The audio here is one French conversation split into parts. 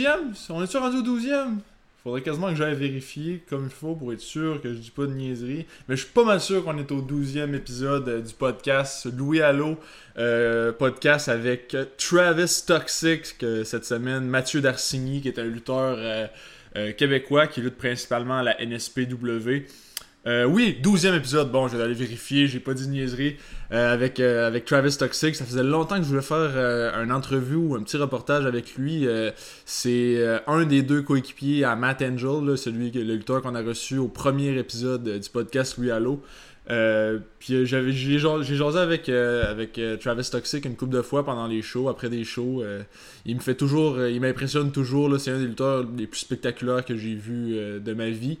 12e On est-tu rendu au 12e Faudrait quasiment que j'aille vérifier comme il faut pour être sûr que je dis pas de niaiserie. Mais je suis pas mal sûr qu'on est au 12e épisode euh, du podcast Louis Allo. Euh, podcast avec Travis Toxic cette semaine, Mathieu Darcigny qui est un lutteur euh, québécois qui lutte principalement à la NSPW. Euh, oui, 12e épisode. Bon, je vais aller vérifier, j'ai pas dit niaiserie. Euh, avec, euh, avec Travis Toxic. Ça faisait longtemps que je voulais faire un entrevue ou un petit reportage avec lui. c'est un des deux coéquipiers à Matt Angel, celui, le lutteur qu'on a reçu au premier épisode du podcast Louis Allo. puis j'avais j'ai jasé avec avec Travis Toxic une couple de fois pendant les shows après des shows il me fait toujours il m'impressionne toujours c'est un des lutteurs les plus spectaculaires que j'ai vu de ma vie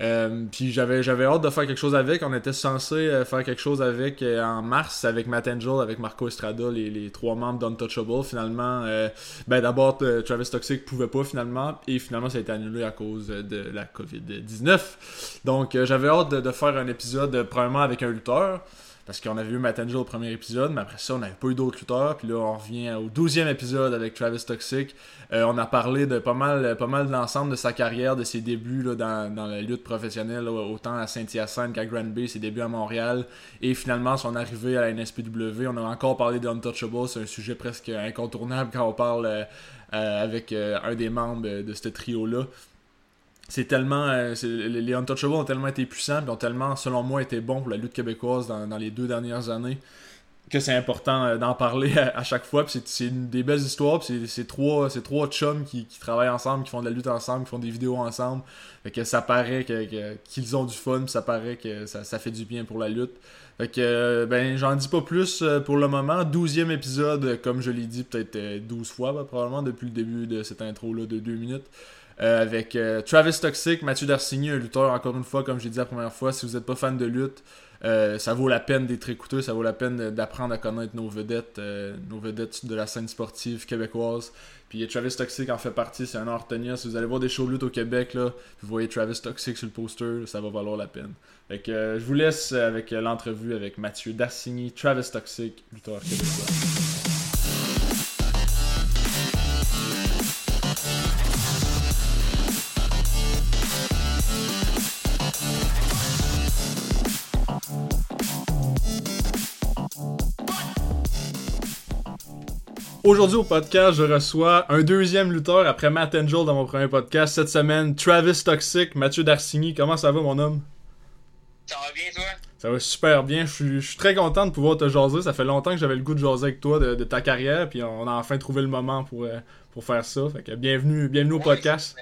euh, puis j'avais j'avais hâte de faire quelque chose avec. On était censé euh, faire quelque chose avec euh, en mars avec Matt Angel, avec Marco Estrada, les, les trois membres d'Untouchable. Finalement, ben d'abord Travis Toxic pouvait pas finalement et finalement ça a été annulé à cause de la COVID-19. Donc j'avais hâte de, de, faire un épisode probablement avec un lutteur. Parce qu'on avait eu Matt Angel au premier épisode, mais après ça, on n'avait pas eu d'autres lutteurs. Puis là, on revient au douzième épisode avec Travis Toxic. Euh, on a parlé de pas mal, pas mal de l'ensemble de sa carrière, de ses débuts là, dans, dans, la lutte professionnelle, autant à Saint-Hyacinthe qu'à Grand Bay, ses débuts à Montréal. Et finalement, son arrivée à la NSPW. On a encore parlé d'Untouchable, c'est un sujet presque incontournable quand on parle euh, euh, avec un des membres de ce trio-là c'est tellement euh, les Untouchables ont tellement été puissants et ont tellement selon moi été bons pour la lutte québécoise dans, les deux dernières années que c'est important euh, d'en parler à, chaque fois. C'est une des belles histoires c'est trois trois chums qui, travaillent ensemble qui font de la lutte ensemble qui font des vidéos ensemble. Fait que ça paraît qu'ils ont du fun ça paraît que ça, fait du bien pour la lutte. Fait que euh, ben j'en dis pas plus pour le moment. 12e épisode comme je l'ai dit peut-être 12 fois probablement depuis le début de cette intro là de 2 minutes euh, avec euh, Travis Toxic, Mathieu Darcigny, un lutteur, encore une fois, comme j'ai dit la première fois, si vous n'êtes pas fan de lutte, euh, ça vaut la peine d'être écouté, ça vaut la peine d'apprendre à connaître nos vedettes, nos vedettes de la scène sportive québécoise. Puis Travis Toxic en fait partie, c'est un art Si vous allez voir des shows de lutte au Québec, là, vous voyez Travis Toxic sur le poster, ça va valoir la peine. Je vous laisse avec l'entrevue avec Mathieu Darcigny, Travis Toxic, lutteur québécois. Aujourd'hui au podcast, je reçois un deuxième lutteur après Matt Angel dans mon premier podcast cette semaine, Travis Toxic, Mathieu Darcigny. Comment ça va mon homme? Ça va bien toi? Ça va super bien. Je suis, très content de pouvoir te jaser. Ça fait longtemps que j'avais le goût de jaser avec toi de, ta carrière, puis on a enfin trouvé le moment pour, euh, pour faire ça. Fait que bienvenue, bienvenue au podcast.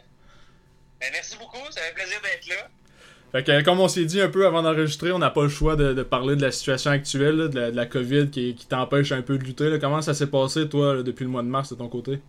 Ben, merci beaucoup, ça fait plaisir d'être là. Comme on s'est dit un peu avant d'enregistrer, on n'a pas le choix de, parler de la situation actuelle, de, la, COVID qui, t'empêche un peu de lutter. Comment ça s'est passé, toi, depuis le mois de mars, de ton côté?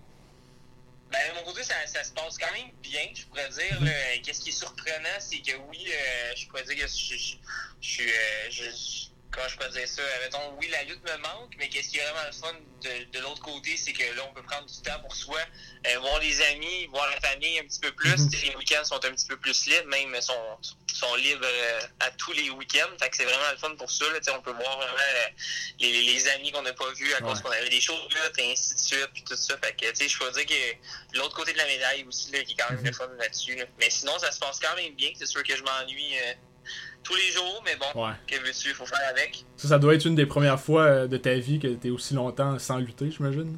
Ben, de mon côté, ça, se passe quand même bien, je pourrais dire. Qu'est-ce qui est surprenant, c'est que oui, euh, je pourrais dire que je, je, je euh, comment je peux dire ça, mettons, oui, la lutte me manque, mais qu'est-ce qui est vraiment le fun de, l'autre côté, c'est que là, on peut prendre du temps pour soi, euh, voir les amis, voir la famille un petit peu plus. Mhm. Les week-ends sont un petit peu plus libres, même sont, sont libres euh, à tous les week-ends. Fait que c'est vraiment le fun pour ça. Là, on peut voir vraiment euh, les, amis qu'on n'a pas vus à cause qu'on avait des choses et ainsi de suite, puis tout ça. Fait que, je peux dire que l'autre côté de la médaille aussi, là, qui est quand même le mhm. fun là-dessus. Mais sinon, ça se passe quand même bien. C'est sûr que je m'ennuie tous les jours, mais bon, ouais. que veux-tu, il faut faire avec. Ça, ça doit être une des premières fois euh, de ta vie que tu es aussi longtemps sans lutter, j'imagine.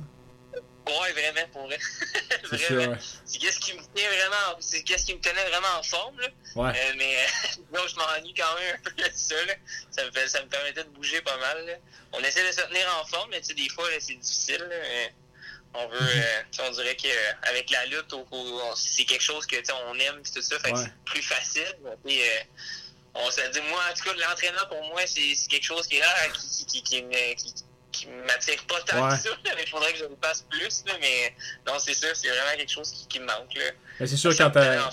Ouais, vraiment, pour vrai. vraiment. C'est qu'est-ce qui me tenait vraiment, c'est qu'est-ce qui me tenait vraiment en forme, là. Ouais. Euh, mais non, je m'ennuie quand même un peu de ça, là. Ça me, ça me permettait de bouger pas mal, là. On essaie de se tenir en forme, mais tu sais, des fois, c'est difficile, là. On veut, euh, on dirait qu'avec la lutte, c'est quelque chose que on aime tout ça, fait que c'est plus facile. Euh, on s'est dit, moi, en tout cas, l'entraîneur, pour moi, c'est quelque chose qui est là, qui, qui, qui, qui m'attire pas tant que ça, mais il faudrait que je le fasse plus. Là, mais non, c'est ça, c'est vraiment quelque chose qui, qui me manque. Là. c'est sûr, quand t'as.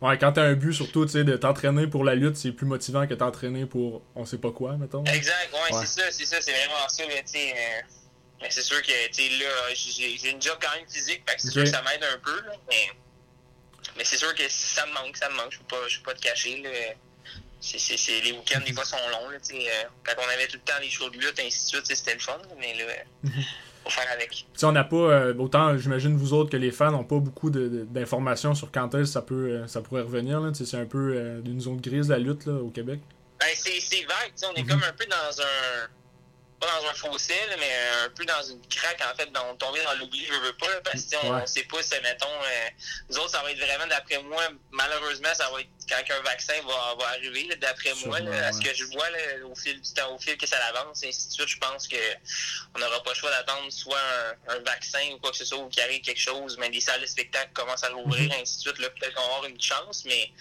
Ouais, quand t'as un but, surtout, tu sais, de t'entraîner pour la lutte, c'est plus motivant que t'entraîner pour on sait pas quoi, mettons. Exact, ouais, c'est ça, c'est ça, c'est vraiment ça, mais tu sais. Euh, mais c'est sûr que, tu là, j'ai une job quand même physique, fait que c'est sûr que ça m'aide un peu, là, mais. Mais c'est sûr que ça me manque, ça me manque, je peux pas, je peux pas te cacher, là c'est, les week-ends, des fois, sont longs. Là, euh, quand on avait tout le temps les shows de lutte, ainsi de suite, c'était le fun. Mais là, mhm. faut faire avec. T'sais, on n'a pas, euh, autant j'imagine vous autres que les fans n'ont pas beaucoup d'informations sur quand est-ce ça, peut, ça pourrait revenir. Là, c'est un peu d'une zone grise la lutte là, au Québec. Ben, c'est, c'est vague. On est mhm. comme un peu dans un pas dans un fossé, mais un peu dans une craque, en fait, dans, tomber dans l'oubli, je veux pas, parce qu'on on sait pas, mettons, euh, nous autres, ça va être vraiment, d'après moi, malheureusement, ça va être quand un vaccin va, va arriver, d'après moi, là, à ce que je vois là, au fil du temps, au fil que ça avance, et ainsi de suite, je pense que on n'aura pas le choix d'attendre soit un, vaccin ou quoi que ce soit, ou qu'il arrive quelque chose, mais les salles de spectacle commencent à rouvrir, mm-hmm. ainsi de suite, là, peut-être qu'on va avoir une chance, mais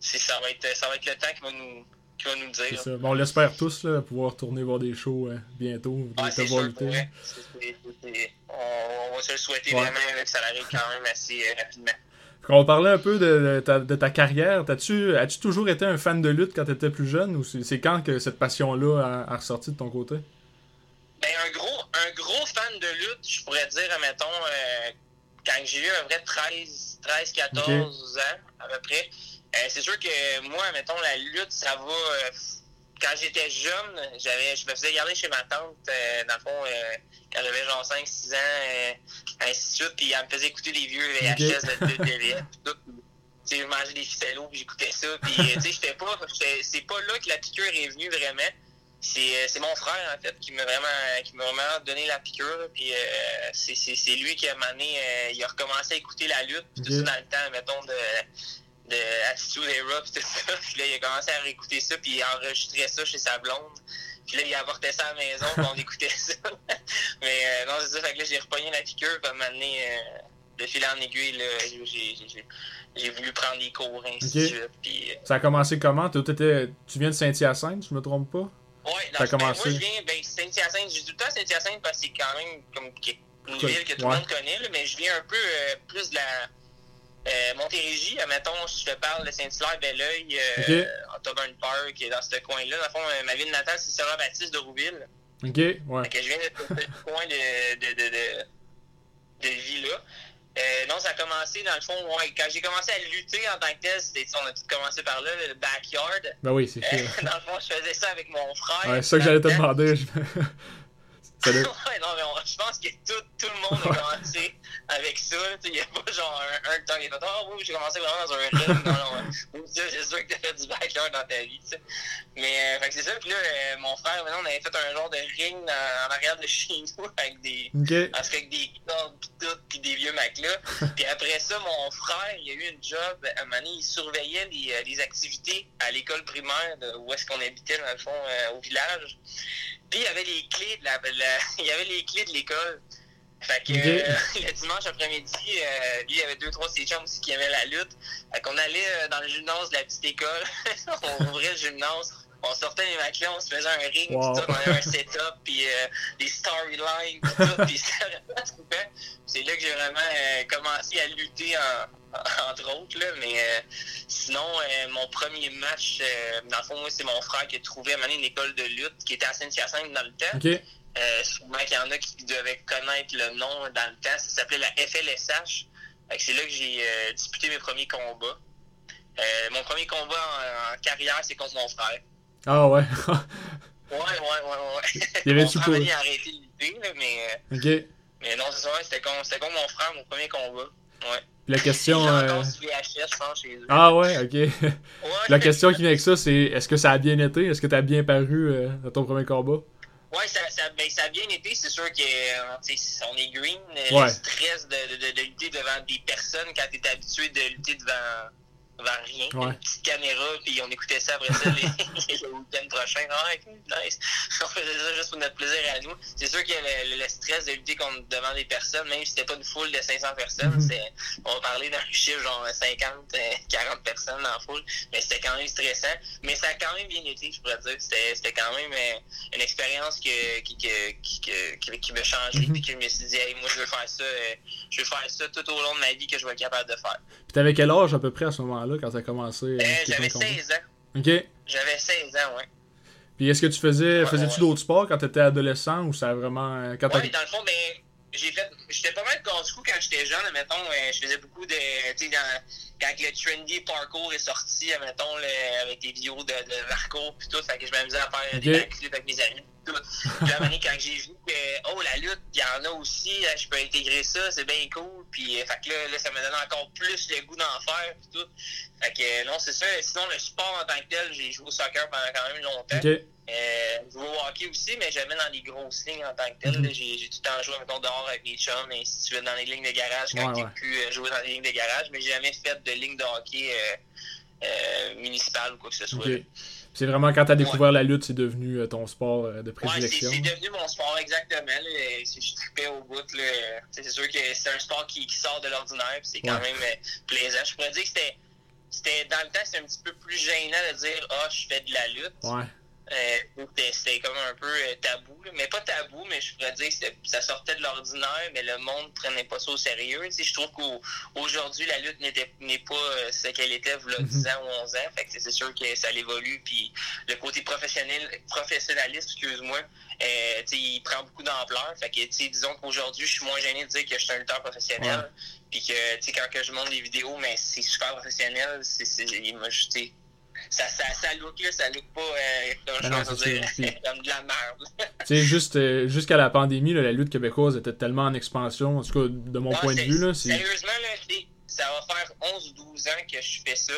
ça va être ça va être le temps qui va nous nous dire. Ça. Bon, on l'espère tous, là, pouvoir retourner voir des shows euh, bientôt. Ah, c'est sûr, ouais. on, va se le souhaiter vraiment que ça arrive quand même assez euh, rapidement. On parlait un peu de, ta, de ta, carrière. As-tu as toujours été un fan de lutte quand tu étais plus jeune ou c'est quand que cette passion-là a, a, ressorti de ton côté? Ben, un gros, un gros fan de lutte, je pourrais dire, admettons, euh, quand j'ai eu un vrai 13, 13 14 ans, à peu près, euh, c'est sûr que moi, mettons, la lutte, ça va. Euh, quand j'étais jeune, j'avais, je me faisais garder chez ma tante, euh, dans le fond, quand j'avais genre 5-6 ans, ainsi de suite, puis elle me faisait écouter des vieux VHS de, de, tout. je mangeais des ficellos, puis j'écoutais ça, puis tu sais, j'étais pas. C'est pas là que la piqûre est venue vraiment. C'est mon frère, en fait, qui m'a vraiment, qui m'a vraiment donné la piqûre. Puis c'est lui qui a mené, il a recommencé à écouter la lutte, tout ça dans le temps, mettons, de de Attitude Era pis tout ça. Puis là, il a commencé à réécouter ça, puis il enregistrait ça chez sa blonde. Puis là, il apportait ça à la maison, puis on écoutait ça. Mais euh, non, c'est ça, fait que là, j'ai repogné la piqûre, puis à euh, de fil en aiguille, là, j'ai voulu prendre des cours, ainsi de suite. Puis, euh, ça a commencé comment? Tu viens de Saint-Hyacinthe, je me trompe pas? Oui, dans ben, commencé... moi, je viens, ben, Saint-Hyacinthe, j'ai tout le temps Saint-Hyacinthe parce que c'est quand même comme une ville que tout le monde connaît, là, mais je viens un peu plus de la euh, Montérégie, admettons, si je te parle de Saint-Hilaire, Belleuil, euh, okay. Autoburn Park, dans ce coin-là. Dans le fond, euh, ma ville natale, c'est Sarah Baptiste de Rouville. OK, ouais. je viens de ce coin de, de, de, de, de vie-là. Euh, non, ça a commencé, dans le fond, ouais, quand j'ai commencé à lutter en tant que tel, on a tout commencé par là, le backyard. Ben oui, c'est sûr. dans le fond, je faisais ça avec mon frère. Ouais, c'est ça que j'allais te demander. ouais, non, mais je pense que tout, tout le monde a commencé avec ça. Il n'y a pas genre un, un temps qui est fait Oh oui, j'ai commencé vraiment dans un ring. non, non, c'est sûr que tu as fait du backyard dans ta vie. T'sais. Mais euh, c'est ça. Puis là, euh, mon frère, maintenant, on avait fait un genre de ring en arrière de chez nous avec des. Okay. Avec des cordes tout, des vieux matelas. puis après ça, mon frère, il a eu une job. À un moment donné, il surveillait les, euh, les activités à l'école primaire de où est-ce qu'on habitait, dans le fond, euh, au village. Puis il y avait les clés de la, il y avait les clés de l'école. Fait que euh, le dimanche après-midi, euh, lui, il y avait deux, trois de ses chums aussi qui aimaient la lutte. Fait qu'on allait euh, dans le gymnase de la petite école, on ouvrait le gymnase, on sortait les matelas, on se faisait un ring, wow. tout, on avait un setup, puis des storylines, tout, puis c'est là que j'ai vraiment commencé à lutter, en, entre autres, là, mais sinon, mon premier match, dans le fond, moi, c'est mon frère qui a trouvé à une école de lutte qui était à Saint-Hyacinthe dans le temps. Okay. Euh, sûrement qu'il y en a qui devaient connaître le nom dans le temps. Ça s'appelait la FLSH. C'est là que j'ai euh, disputé mes premiers combats. Euh, mon premier combat en, carrière, c'est contre mon frère. Ah ouais? ouais, ouais, ouais, ouais. Il y avait tout Il a arrêté de lutter, mais... Euh, OK. Mais non, c'est ça, c'était contre, contre, mon frère, mon premier combat. Ouais. La question. VHS, pense, chez eux. Ah ouais, ok. Ouais. La question qui vient avec ça, c'est est-ce que ça a bien été? Est-ce que tu as bien paru dans ton premier combat? Ouais, ça, ça, ben, ça a bien été. C'est sûr qu'on est green. Ouais. Le stress de, de, de, lutter devant des personnes quand tu es habitué de lutter devant vers rien. Ouais. Une petite caméra, puis on écoutait ça après ça les, le week-end prochain. Ah, nice. On faisait ça juste pour notre plaisir à nous. C'est sûr que le, le, stress de lutter contre, devant des personnes, même si c'était pas une foule de 500 personnes, mm -hmm. on va parler d'un chiffre genre 50, 40 euh, personnes la foule, mais c'était quand même stressant. Mais ça a quand même bien été, je pourrais dire. C'était quand même euh, une expérience que, qui, qui, qui, m'a changé, mm -hmm. puis que je me suis dit, hey, moi je veux faire ça, euh, je veux faire ça tout au long de ma vie que je vais être capable de faire. Puis t'avais quel âge à peu près à ce moment-là? Quand ça a commencé? Euh, J'avais 16 ans. OK. J'avais 16 ans, ouais. Puis est-ce que tu faisais, ouais, faisais-tu ouais. d'autres sports quand tu étais adolescent ou ça a vraiment. Quand oui, dans le fond, mais j'ai fait. J'étais pas mal casse cou quand j'étais jeune, mettons. Euh, je faisais beaucoup de. Tu sais, quand le trendy parkour est sorti, mettons, le, avec des vidéos de, de parcours puis tout, fait que je m'amusais à faire des backflips avec mes amis. Tout. Puis là, quand j'ai vu que, oh, la lutte, il y en a aussi, je peux intégrer ça, c'est bien cool. Puis, euh, fait que là, là, ça me donne encore plus le goût d'en faire puis tout. Fait que, non, c'est ça. Sinon, le sport en tant que tel, j'ai joué au soccer pendant quand même longtemps. Okay. Euh, je joue au hockey aussi, mais jamais dans les grosses lignes en tant que tel. Mm -hmm. J'ai tout le temps joué mettons, dehors avec mes chums et si tu veux dans les lignes de garage quand ouais, j'ai ouais. pu euh, jouer dans les lignes de garage, mais j'ai jamais fait de ligne de hockey euh, euh, municipale ou quoi que ce soit. Okay. C'est vraiment quand tu as découvert ouais. la lutte, c'est devenu euh, ton sport de prédilection. Ouais, c'est devenu mon sport exactement. Là. Je trippais au bout. C'est sûr que c'est un sport qui, qui sort de l'ordinaire, c'est quand même plaisant. Je pourrais dire que c'était dans le temps, c'était un petit peu plus gênant de dire Ah, oh, je fais de la lutte. Euh, c'était comme un peu euh, tabou, mais pas tabou, mais je pourrais dire que ça sortait de l'ordinaire, mais le monde prenait pas ça au sérieux. Tu sais, je trouve qu'aujourd'hui, la lutte n'est pas euh, ce qu'elle était il y a 10 ans ou 11 ans. Fait que c'est sûr que ça évolue, puis le côté professionnel, professionnaliste, excuse-moi, euh, il prend beaucoup d'ampleur. Fait que, disons qu'aujourd'hui, je suis moins gêné de dire que je suis un lutteur professionnel, ouais. puis que, quand que je monte des vidéos, mais c'est super professionnel, c'est, ça, ça, ça look, là, ça look pas euh, comme, ah non, dire, comme de la merde. tu sais, juste, euh, jusqu'à la pandémie, là, la lutte québécoise était tellement en expansion, en tout cas, de mon non, point de vue. Là, sérieusement, là, ça va faire 11 ou 12 ans que je fais ça.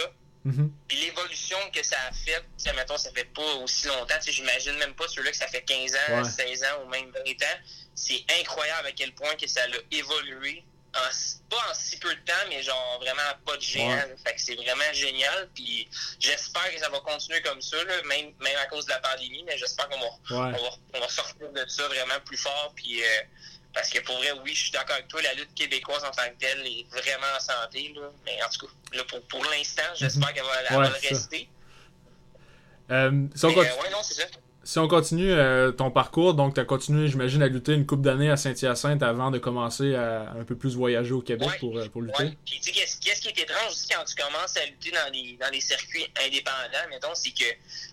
Mm -hmm. Puis l'évolution que ça a fait, mettons, ça fait pas aussi longtemps. J'imagine même pas ceux-là que ça fait 15 ans, ouais. 16 ans ou même 20 ans. C'est incroyable à quel point que ça a évolué en, pas en si peu de temps, mais genre vraiment pas de géant. Ouais. Fait que c'est vraiment génial. Puis j'espère que ça va continuer comme ça, là, même, même à cause de la pandémie, mais j'espère qu'on va, ouais. on va, on va, sortir de ça vraiment plus fort. Puis, euh, parce que pour vrai, oui, je suis d'accord avec toi, la lutte québécoise en tant que telle est vraiment en santé. Là. Mais en tout cas, là, pour, pour l'instant, j'espère qu'elle va, ouais, va rester. Euh, euh, ouais, non, c'est ça si on continue euh, ton parcours, donc tu as continué, j'imagine, à lutter une couple d'années à Saint-Hyacinthe avant de commencer à un peu plus voyager au Québec ouais, pour, pour lutter. Ouais. Puis tu sais, qu'est-ce qui est étrange aussi quand tu commences à lutter dans les, dans les circuits indépendants, mettons, c'est que,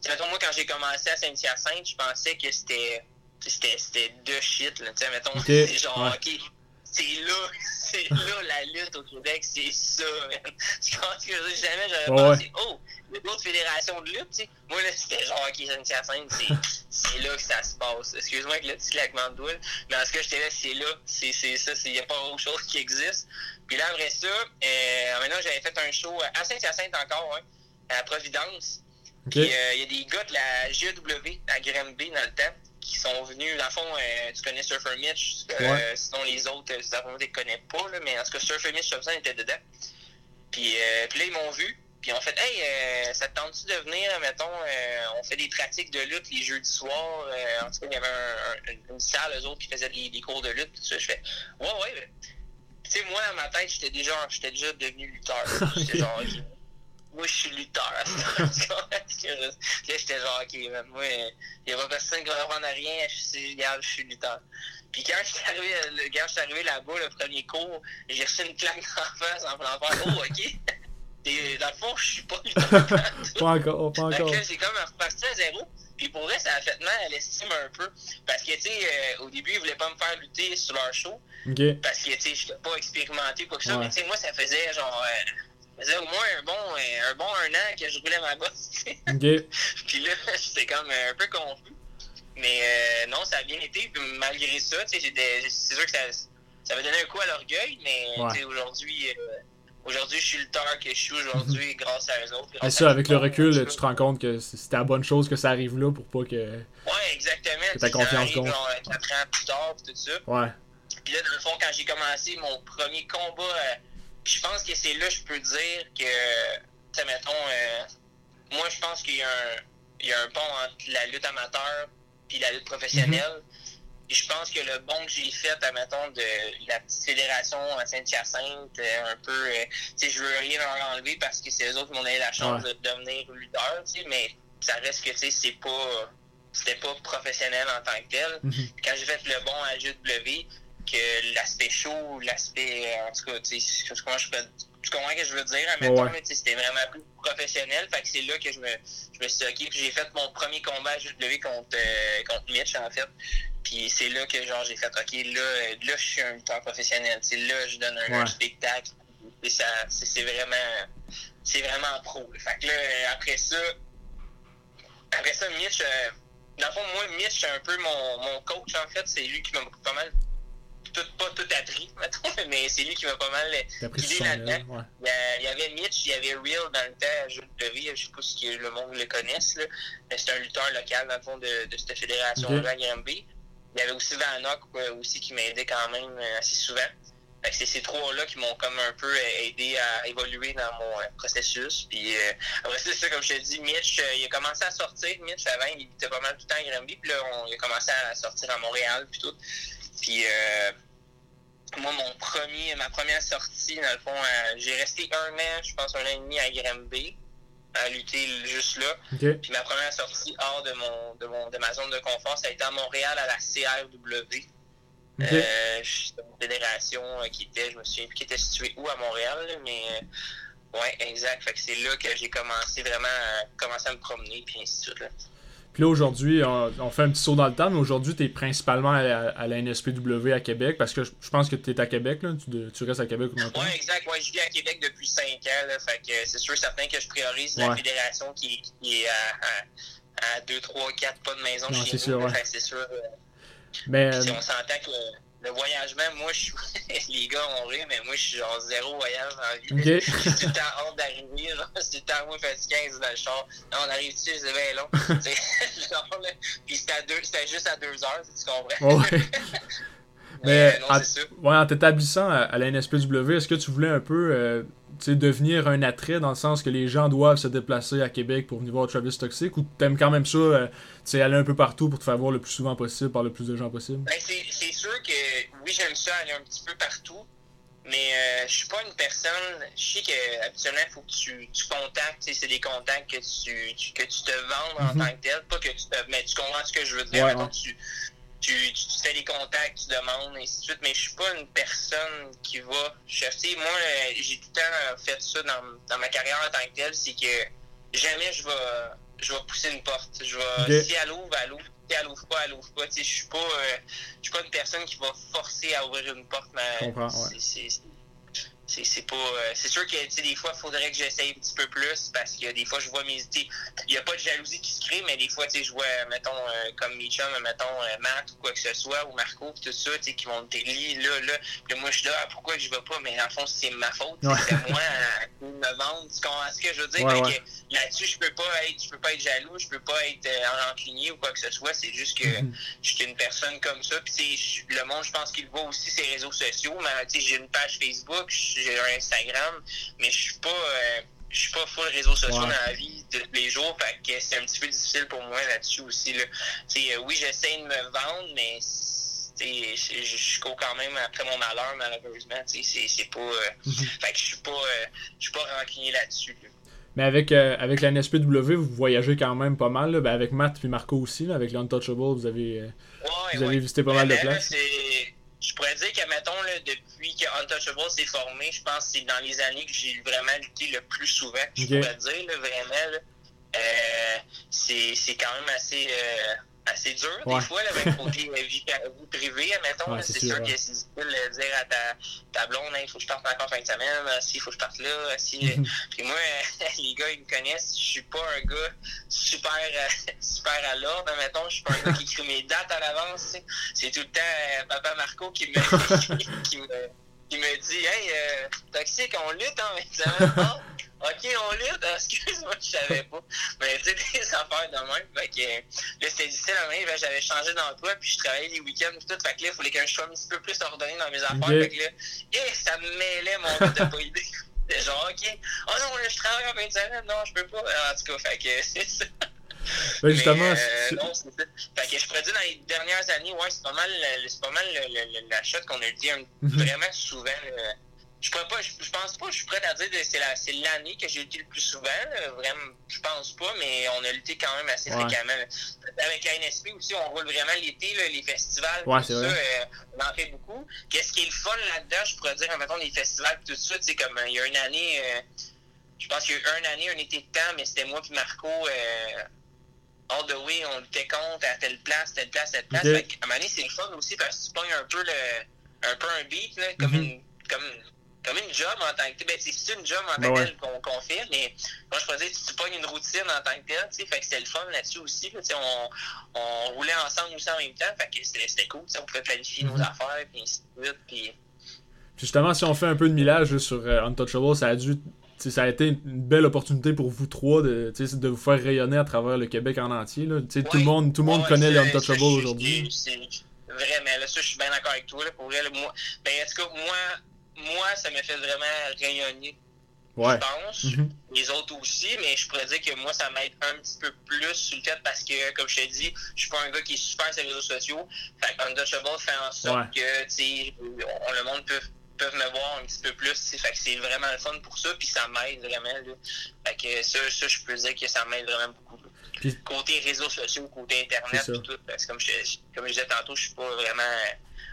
mettons, moi, quand j'ai commencé à Saint-Hyacinthe, je pensais que c'était c'était de shit, là, tu sais, mettons, okay. genre, ouais. ok, c'est là, c'est là la lutte au Québec, c'est ça, man. Que je veux dire? Jamais j'aurais oh, pensé, ouais. oh, il y a d'autres fédérations de lutte, tu sais. Moi, là, c'était genre, ok, Saint-Hyacinthe, c'est là que ça se passe. Excuse-moi avec le petit claquement de mais en ce cas, j'étais là, c'est là, c'est ça, il n'y a pas autre chose qui existe. Puis là, après ça, euh, maintenant, j'avais fait un show à Saint-Hyacinthe encore, hein, à Providence. Okay. Puis, il euh, y a des gars de la GEW à Granby dans le temps qui sont venus. Dans le fond, euh, tu connais Surfer Mitch. Euh, ouais. Sinon, les autres, euh, tu ne les connais pas. Là, mais en tout cas, Surfer Mitch, Thompson était dedans. Puis, euh, puis là, ils m'ont vu. Puis on fait, hey, euh, ça te tente-tu de venir, mettons, euh, on fait des pratiques de lutte les jeudis soirs. en tout cas, il y avait un, un, une salle, eux autres, qui faisaient des, des cours de lutte. Tout ça. Je fais, ouais, ouais. Tu sais, moi, dans ma tête, j'étais déjà, j'étais déjà devenu lutteur. J'étais genre, moi, je suis lutteur. là, j'étais genre, ok, man, moi, il n'y a pas personne qui va à rien. Je suis, regarde, je suis lutteur. Puis quand je suis arrivé, quand je suis arrivé là-bas, le premier cours, j'ai reçu une claque en face en faisant faire, oh, ok. Et dans le fond, je suis pas lutteur. pas encore, pas encore. C'est comme reparti à zéro. Puis pour vrai, ça a fait mal à l'estime un peu. Parce que, tu sais, euh, au début, ils voulaient pas me faire lutter sur leur show. Okay. Parce que, tu sais, je pas expérimenté, quoi que ça. Ouais. Mais, tu sais, moi, ça faisait genre. Euh, faisait au moins un bon, un bon un an que je roulais ma bosse. Okay. puis là, j'étais comme un peu confus. Mais euh, non, ça a bien été. Puis malgré ça, c'est sûr que ça, ça m'a donné un coup à l'orgueil, mais ouais. aujourd'hui, euh, aujourd'hui, je suis le tard que je suis aujourd'hui mhm. grâce à eux autres. Et ça, avec le recul, tu te rends compte que c'était la bonne chose que ça arrive là pour pas que. Ouais, exactement. Que ta confiance compte. Genre, 4 ans plus tard, tout ça. Ouais. Puis là, dans le fond, quand j'ai commencé mon premier combat. Euh, je pense que c'est là que je peux dire que, tu mettons, euh, moi, je pense qu'il y, y, a un pont entre la lutte amateur et la lutte professionnelle. Mm-hmm. Je pense que le bon que j'ai fait, admettons, de la petite fédération à Saint-Hyacinthe, euh, un peu, euh, tu sais, je veux rien leur enlever parce que c'est eux autres qui m'ont donné la chance ouais. de devenir lutteur, tu sais, mais ça reste que, tu sais, c'est pas, c'était pas professionnel en tant que tel. Mm-hmm. Quand j'ai fait le bon à JW, que l'aspect chaud, l'aspect, en tout cas, tu sais, comment je peux, tu comprends ce que je veux dire, admettons, ouais. c'était vraiment plus professionnel. Fait que c'est là que je me, je me suis dit, OK, j'ai fait mon premier combat à JW contre, euh, contre Mitch, en fait. Puis c'est là que genre j'ai fait OK, là, là je suis un lutteur professionnel. C'est là je donne un, Ouais. spectacle. Et ça, c'est vraiment c'est vraiment pro. Fait que là, après ça, après ça, Mitch, euh, dans le fond, moi, Mitch, c'est un peu mon, mon coach, en fait. C'est lui qui m'a pas mal, tout, pas tout appris, mettons, mais c'est lui qui m'a pas mal guidé là-dedans. ouais. Il y a- il y avait Mitch, il y avait Real dans le temps à Jeu de vie. Je sais pas si le monde le connaisse. là. Mais C'est un lutteur local, dans le fond, de, de cette fédération-là Ok. à Granby. Il y avait aussi Vanok euh, aussi qui m'aidait quand même euh, assez souvent. C'est ces trois-là qui m'ont comme un peu euh, aidé à évoluer dans mon processus. Puis euh, après ça, c'est ça, comme je te dis, Mitch, euh, il a commencé à sortir. Mitch, avant, il était pas mal tout le temps à Granby. Puis là, on- il a commencé à sortir à Montréal, puis tout. Puis euh, moi, mon premier, ma première sortie, dans le fond, euh, j'ai resté un an, je pense un an et demi à Granby, à lutter juste là. Puis ma première sortie hors de mon de mon de ma zone de confort, ça a été à Montréal à la CRW. Ok. Euh, je suis dans une fédération euh, qui était, je me souviens plus qui était située où à Montréal, mais ouais, exact. Fait que c'est là que j'ai commencé vraiment à commencer à me promener puis ainsi de suite. Là. Puis là, aujourd'hui, on, on fait un petit saut dans le temps, mais aujourd'hui, tu es principalement à la, à la NSPW à Québec, parce que je, je pense que tu es à Québec, là. Tu, de- tu restes à Québec ou longtemps? Ouais, exact. Ouais, je vis à Québec depuis 5 ans. Là, fait que c'est sûr certain que je priorise la fédération qui, qui est à, à, à 2, 3, 4 pas de maison Non, chez c'est sûr, ouais. Fait que c'est sûr. euh, Mais, puis, euh, on s'entend que le, le voyagement, moi, je suis. les gars ont ri, mais moi, je suis genre zéro voyage dans la vie. ok. J'ai tout le temps hâte d'arriver. genre, C'est tout le temps moi, fait 15 dans le char. Là, on arrive ici, c'est bien long. Genre, là, Puis c'était à deux- c'était juste à 2 heures, tu comprends? Ouais. Mais, Mais, non, en, c'est ça. ouais, en t'établissant à, à la NSPW, est-ce que tu voulais un peu euh, devenir un attrait dans le sens que les gens doivent se déplacer à Québec pour venir voir Travis Toxic ou t'aimes quand même ça, euh, sais, aller un peu partout pour te faire voir le plus souvent possible par le plus de gens possible? Ben, c'est c'est sûr que oui, j'aime ça aller un petit peu partout, mais euh, je suis pas une personne. Je sais que habituellement, il faut que tu, tu contactes, tu c'est des contacts que tu, tu- que tu te vendes en Mhm. tant que tel. Pas que tu te. Mais tu comprends ce que je veux dire. Ouais, Mettons, ouais. Tu, tu, tu, tu fais des contacts, tu demandes, et ainsi de suite, mais je suis pas une personne qui va chercher. Moi, euh, j'ai tout le temps fait ça dans, dans ma carrière en tant que tel, c'est que jamais je vais je vais pousser une porte. Je vais. Si elle ouvre, elle ouvre. Si elle ouvre pas, elle ouvre pas. Tu sais, je suis pas, euh, je suis pas une personne qui va forcer à ouvrir une porte. Mais Je comprends, ouais. c'est- c'est- c'est- pas euh, c'est sûr que des fois il faudrait que j'essaye un petit peu plus parce que des fois je vois mes sais, il y a pas de jalousie qui se crée mais des fois je vois mettons euh, comme mes chums mettons euh, Matt ou quoi que ce soit ou Marco tout ça tu sais qui vont lit là là puis moi je suis là ah, pourquoi je vais pas? Mais le fond c'est ma faute Ouais. c'est moi à, à me vendre tu comprends ce que je veux dire? Ouais, ouais. là-dessus je peux pas être je peux pas être jaloux je peux pas être euh, rancunier ou quoi que ce soit c'est juste que Mhm. je suis une personne comme ça. Puis le monde, je pense qu'il voit aussi ses réseaux sociaux. Mais tu sais, j'ai une page Facebook, j'ai un Instagram, mais je suis pas, euh, je suis pas full réseaux sociaux Ouais. dans la vie de tous les jours. Fait que c'est un petit peu difficile pour moi là-dessus aussi. Là. Euh, oui, j'essaie de me vendre, mais je, cours quand même après mon malheur, malheureusement. C'est, pas. euh, Mhm. fait que je suis pas, je suis pas rancunier là-dessus. là. Mais avec, euh, avec la NSPW, vous voyagez quand même pas mal, là. Ben, avec Matt puis Marco aussi, là, avec l'Untouchable, vous avez, euh, Ouais, vous avez ouais. visité pas mal de là, places. Je pourrais dire que, mettons, là, depuis que Untouchable s'est formé, je pense que c'est dans les années que j'ai vraiment lutté le plus souvent, je pourrais dire, là, vraiment. là. Euh, c'est c'est quand même assez, euh, assez dur, Ouais. des fois, là, même côté euh, vie, vie privée, mettons. Ouais, c'est c'est sûr, sûr que c'est difficile de dire à ta, ta blonde, il faut que je parte encore fin de semaine, ah, si, il faut que je parte là, ah, si. Puis moi, les gars, ils me connaissent, je suis pas un gars super, euh, super à l'ordre, mettons. Je suis pas un gars qui écrit mes dates à l'avance. C'est tout le temps euh, Papa Marco qui me, qui me, qui me dit Hey, euh, Toxique, on lutte en même temps. Ah, ok, on lutte? Ah, Excuse-moi, je savais pas. Mais tu sais, des affaires de même. Fait que là, c'était difficile à même. Ben, J'avais changé d'emploi, puis je travaillais les week-ends, tout. Fait que là, il fallait que je sois un petit peu plus ordonné dans mes affaires. Fait que là, eh, ça me mêlait, mon gars, t'as pas idée. Genre, ok. Oh non, là, je travaille en fin de semaine. Non, je peux pas. En tout cas, fait que c'est ça. Ben, justement, Mais, euh, c'est- non, c'est ça. Fait que je pourrais dire dans les dernières années, ouais, c'est pas mal, c'est pas mal le- le- le- la shot qu'on a dit Mhm. vraiment souvent. là. Je pourrais pas, je, je pense pas, je suis prêt à dire que c'est la, c'est l'année que j'ai lutté le plus souvent. là. Vraiment, je pense pas, mais on a lutté quand même assez Ouais. fréquemment. Avec la NSP aussi, on roule vraiment l'été, là, les festivals, Ouais, tout c'est ça, euh, on en fait beaucoup. Qu'est-ce qui est le fun là-dedans, je pourrais dire, mettons, les festivals, tout ça, sais, comme euh, il y a une année, euh, je pense qu'il y a eu une année, un été de temps, mais c'était moi puis Marco. All the way, on luttait contre à telle place, telle place, telle place. Ok. Fait qu'à un moment donné, c'est le fun aussi parce que tu pognes un peu le, un peu un beat, là, comme Mhm. une, comme, comme une job en tant que tel. Ben, c'est- une job en tant Ben que telle qu'on qu'on fait, mais moi, je pourrais dire, tu, tu pognes une routine en tant que telle, tu sais, fait que c'était le fun là-dessus aussi, là, on, on roulait ensemble aussi en même temps, fait que c'était cool, on pouvait planifier Mhm. nos affaires, puis ainsi de suite, puis... Puis justement, si on fait un peu de millage sur euh, Untouchable, ça a dû. Ça a été une belle opportunité pour vous trois de, de vous faire rayonner à travers le Québec en entier. Là. Tout le monde, tout le monde Ouais, connaît les Untouchables aujourd'hui. Vraiment, là, ça, je suis bien d'accord avec toi. Là, pour vrai, là, moi, ben, en tout cas, moi, moi, ça me fait vraiment rayonner, Ouais. je pense. Mhm. Les autres aussi, mais je pourrais dire que moi, ça m'aide un petit peu plus sur le fait parce que, comme je te dis, je suis pas un gars qui est super sur les réseaux sociaux. Fait que Untouchable fait en sorte que, tu sais, on- le monde peut peuvent me voir un petit peu plus, fait que c'est vraiment le fun pour ça, puis ça m'aide vraiment, là. Fait que ça, ça, je peux dire que ça m'aide vraiment beaucoup, là. Puis- Côté réseaux sociaux, côté internet, tout, parce que comme je, comme je disais tantôt, je suis pas vraiment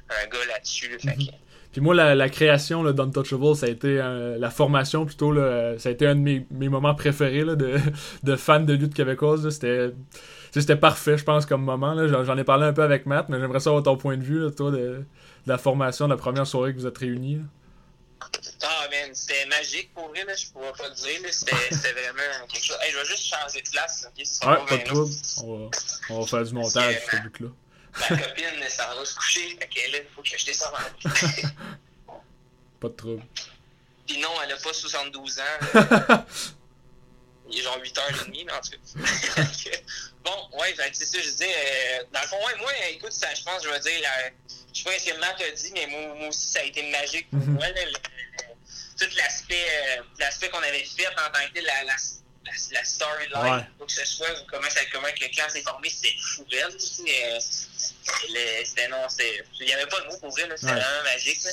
un gars là-dessus, là. Mhm. que, Puis moi, la, la création d'Untouchable, ça a été euh, la formation plutôt, là, ça a été un de mes, mes moments préférés là, de, de fan de lutte québécoise. C'était, c'était parfait, je pense, comme moment. J'en, ai parlé un peu avec Matt, mais j'aimerais savoir ton point de vue, là, toi, de la formation, de la première soirée que vous êtes réunis. là? Ah, man, c'était magique pour vrai, là, je pourrais pas le dire, c'était vraiment quelque chose. Hey, je vais juste changer de place, ok, ce sera Ouais, pas de trouble. On va, on va faire du montage, ce bout-là. Ma copine, elle s'en va se coucher, fait que là, il faut que je descende en Pas de trouble. Puis non, elle a pas 72 ans. Il est genre 8h30, mais en tout cas. bon, ouais, c'est ça, je disais. euh, dans le fond, ouais, moi, écoute, ça, je pense, je vais dire, la, je sais pas ce que Matt a dit, mais moi, moi aussi, ça a été magique pour Mhm. moi. là, le- le- tout l'aspect euh, l'aspect qu'on avait fait en tant que la, la, la, la storyline, Ouais. quoi que ce soit, ou comment, ça, comment que le clan s'est formé, c'était fou, euh, C'était non. Il n'y avait pas de mots pour vrai, c'était Ouais. vraiment magique. Là.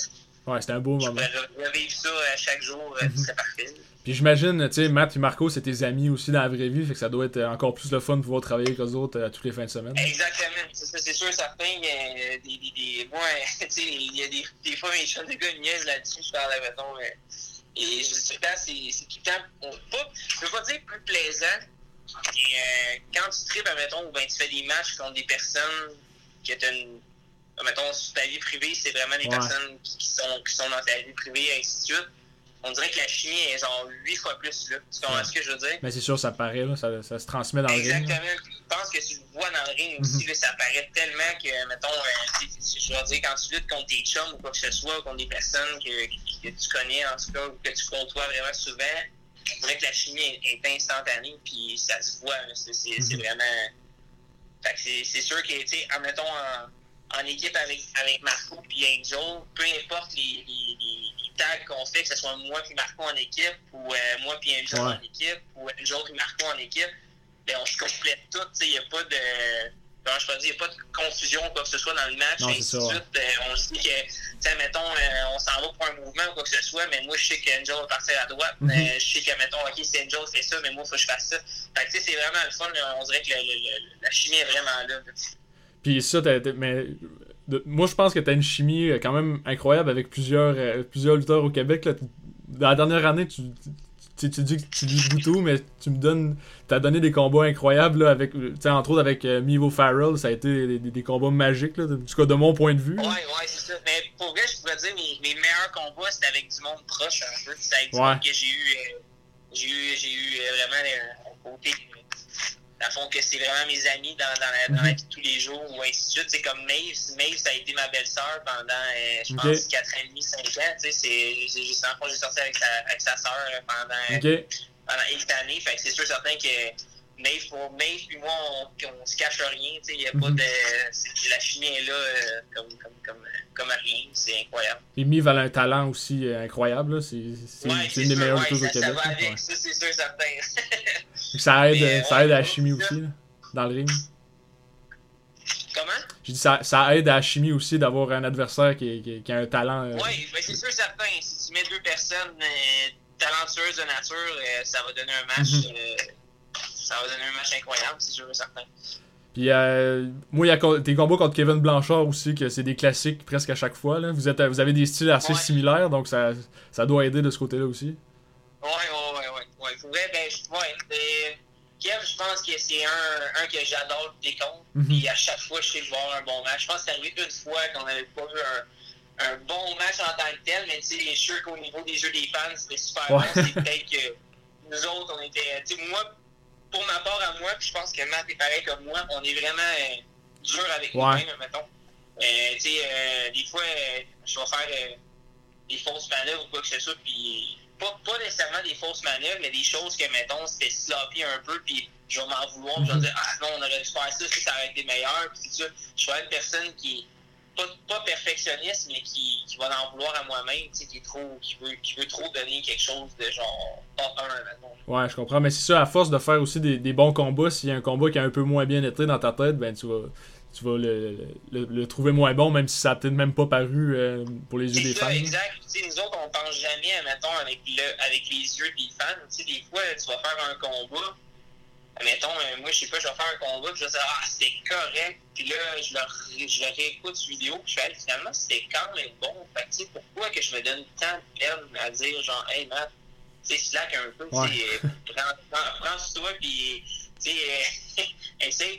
Ouais, c'était un beau Je moment. pourrais revivre ça à chaque jour, euh, Mhm. ce serait parfait. Puis j'imagine, tu sais, Matt et Marco, c'est tes amis aussi dans la vraie vie, fait que ça doit être encore plus le fun de pouvoir travailler avec eux autres euh, toutes les fins de semaine. Exactement. C'est ça, c'est sûr, certain. Il y a des, des, des, moi, tu sais, il y a des, des fois, mes chums de gars niaisent là-dessus, je parle, mettons, euh, et je dis tout le temps, c'est c'est tout le temps, on, pas, je veux pas dire plus plaisant, mais euh, quand tu tripes, mettons, ben tu fais des matchs contre des personnes que tu une, mettons, sur ta vie privée, c'est vraiment des Ouais. personnes qui, qui sont, qui sont dans ta vie privée, et ainsi de suite. On dirait que la chimie est genre huit fois plus là. Tu comprends Ouais. ce que je veux dire? Mais c'est sûr, ça paraît, là, ça, ça se transmet dans le ring. Exactement. Je pense que tu le vois dans le ring aussi, là, ça paraît tellement que, mettons, euh, je veux dire, quand tu luttes contre tes chums ou quoi que ce soit, ou contre des personnes que, que, que tu connais, en tout cas, ou que tu côtoies vraiment souvent, on dirait que la chimie est, est instantanée, puis ça se voit. C'est Mhm. vraiment. Fait que c'est c'est sûr que, tu sais, en mettons, en, en équipe avec, avec Marco puis Angel, peu importe les, les, les, les tags qu'on fait, que ce soit moi puis Marco en équipe, ou euh, moi puis Angel Ouais. en équipe, ou Angel puis Marco en équipe, ben on se complète tout, il n'y a pas de. Je peux dire, n'y a pas de confusion ou quoi que ce soit dans le match, Non, et c'est ainsi de suite. Euh, on se dit que, mettons, euh, on s'en va pour un mouvement ou quoi que ce soit, mais moi, je sais qu'Angel va partir à droite. Mhm. euh, je sais que, mettons, OK, si Angel fait ça, mais moi, il faut que je fasse ça. Fait que, tu sais, c'est vraiment le fun. là. On dirait que le- le- le- la chimie est vraiment là. Puis ça, t'as- t'as- mais de- moi je pense que t'as une chimie euh, quand même incroyable avec plusieurs, euh, plusieurs lutteurs au Québec. Là. Dans la dernière année, tu, tu, tu dis que tu lis beaucoup, mais tu me donnes. T'as donné des combats incroyables là, avec. Tu sais, entre autres avec euh, Mivo Farrell, ça a été des, des- des combats magiques, là, tout cas de mon point de vue. là. Ouais, ouais, c'est ça. Mais pour vrai, je pourrais dire, mes, mes meilleurs combats, c'était avec du monde proche un peu. C'était avec du monde que j'ai eu, euh, j'ai eu, j'ai eu euh, vraiment euh, un côté. Dans le fond, que c'est vraiment mes amis dans, dans, la, dans la Mhm. vie de tous les jours, ou ainsi de suite. C'est comme Maeve. Maeve, ça a été ma belle-sœur pendant, euh, je pense, 4 ans et demi, 5 ans. Tu sais, c'est, j'ai, sorti avec sa, avec sa sœur euh, pendant, Ok. pendant X années. Fait que c'est sûr certain que Maeve, pour Maeve puis moi, on, on se cache rien. tu sais, Il y a pas Mhm. de. la chimie est là euh, comme, comme, comme, comme rien. C'est incroyable. Et Miv elle a un talent aussi euh, incroyable. là. C'est Ouais, une des meilleures ouais, lutteuses au ça, ça Québec. va là. avec, Ouais. ça, c'est sûr certain. Ça aide, Mais, ça aide à la chimie ça. aussi, là, dans le ring. Comment? J'ai dit ça, ça aide à la chimie aussi d'avoir un adversaire qui, qui- qui a un talent. euh, Oui, ben c'est sûr certain. Si tu mets deux personnes euh, talentueuses de nature, euh, ça va donner un match. Mhm. euh, ça va donner un match incroyable, c'est sûr certain. Puis euh, moi, il y a tes combats contre Kevin Blanchard aussi, que c'est des classiques presque à chaque fois. Là. Vous, êtes, vous avez des styles assez Ouais. similaires, donc ça, ça doit aider de ce côté-là aussi. Ouais, ouais, ouais, ouais. ouais. pour vrai, ben, je- ouais, Kev, je pense que c'est un, un que j'adore lutter contre. Mhm. Puis à chaque fois, je sais avoir un bon match. Je pense que c'est arrivé une fois qu'on n'avait pas eu un, un bon match en tant que tel, mais tu sais, je suis sûr qu'au niveau des jeux des fans, c'était super Ouais. bon. C'est peut-être que nous autres, on était. Tu sais, moi, pour ma part à moi, puis je pense que Matt est pareil comme moi, on est vraiment euh, dur avec Ouais. nous-mêmes, mettons. Euh, tu sais, euh, des fois, je vais faire des fausses manœuvres ou quoi que ce soit, puis pas, pas nécessairement des fausses manœuvres, mais des choses que, mettons, c'était sloppy un peu, puis je vais m'en vouloir, puis je vais dire, ah non, on aurait dû faire ça, si ça aurait été meilleur, puis c'est ça. Je suis pas une personne qui pas, pas perfectionniste, mais qui, qui va en vouloir à moi-même, tu sais, qui est trop, qui veut, qui veut trop donner quelque chose de genre 1, mettons. Ouais, je comprends. Mais c'est ça, à force de faire aussi des, des bons combats, s'il y a un combat qui a un peu moins bien été dans ta tête, ben tu vas, tu vas le, le, le trouver moins bon, même si ça a peut-être même pas paru euh, pour les yeux des fans. exact. Tu sais, nous autres, on pense jamais, mettons, avec, le, avec les yeux des fans. Tu sais, des fois, tu vas faire un combat. Mettons, euh, moi, je sais pas, je vais faire un combat, puis je vais dire, ah, c'était correct. Puis là, je leur, je réécoute vidéo, puis je fais, finalement, c'était quand même bon. Fait que, tu sais, pourquoi que je me donne tant de peine à dire, genre, hey, Matt, tu sais, slack un peu, Ouais. tu euh, prends, sur toi, puis, tu sais, euh, essaye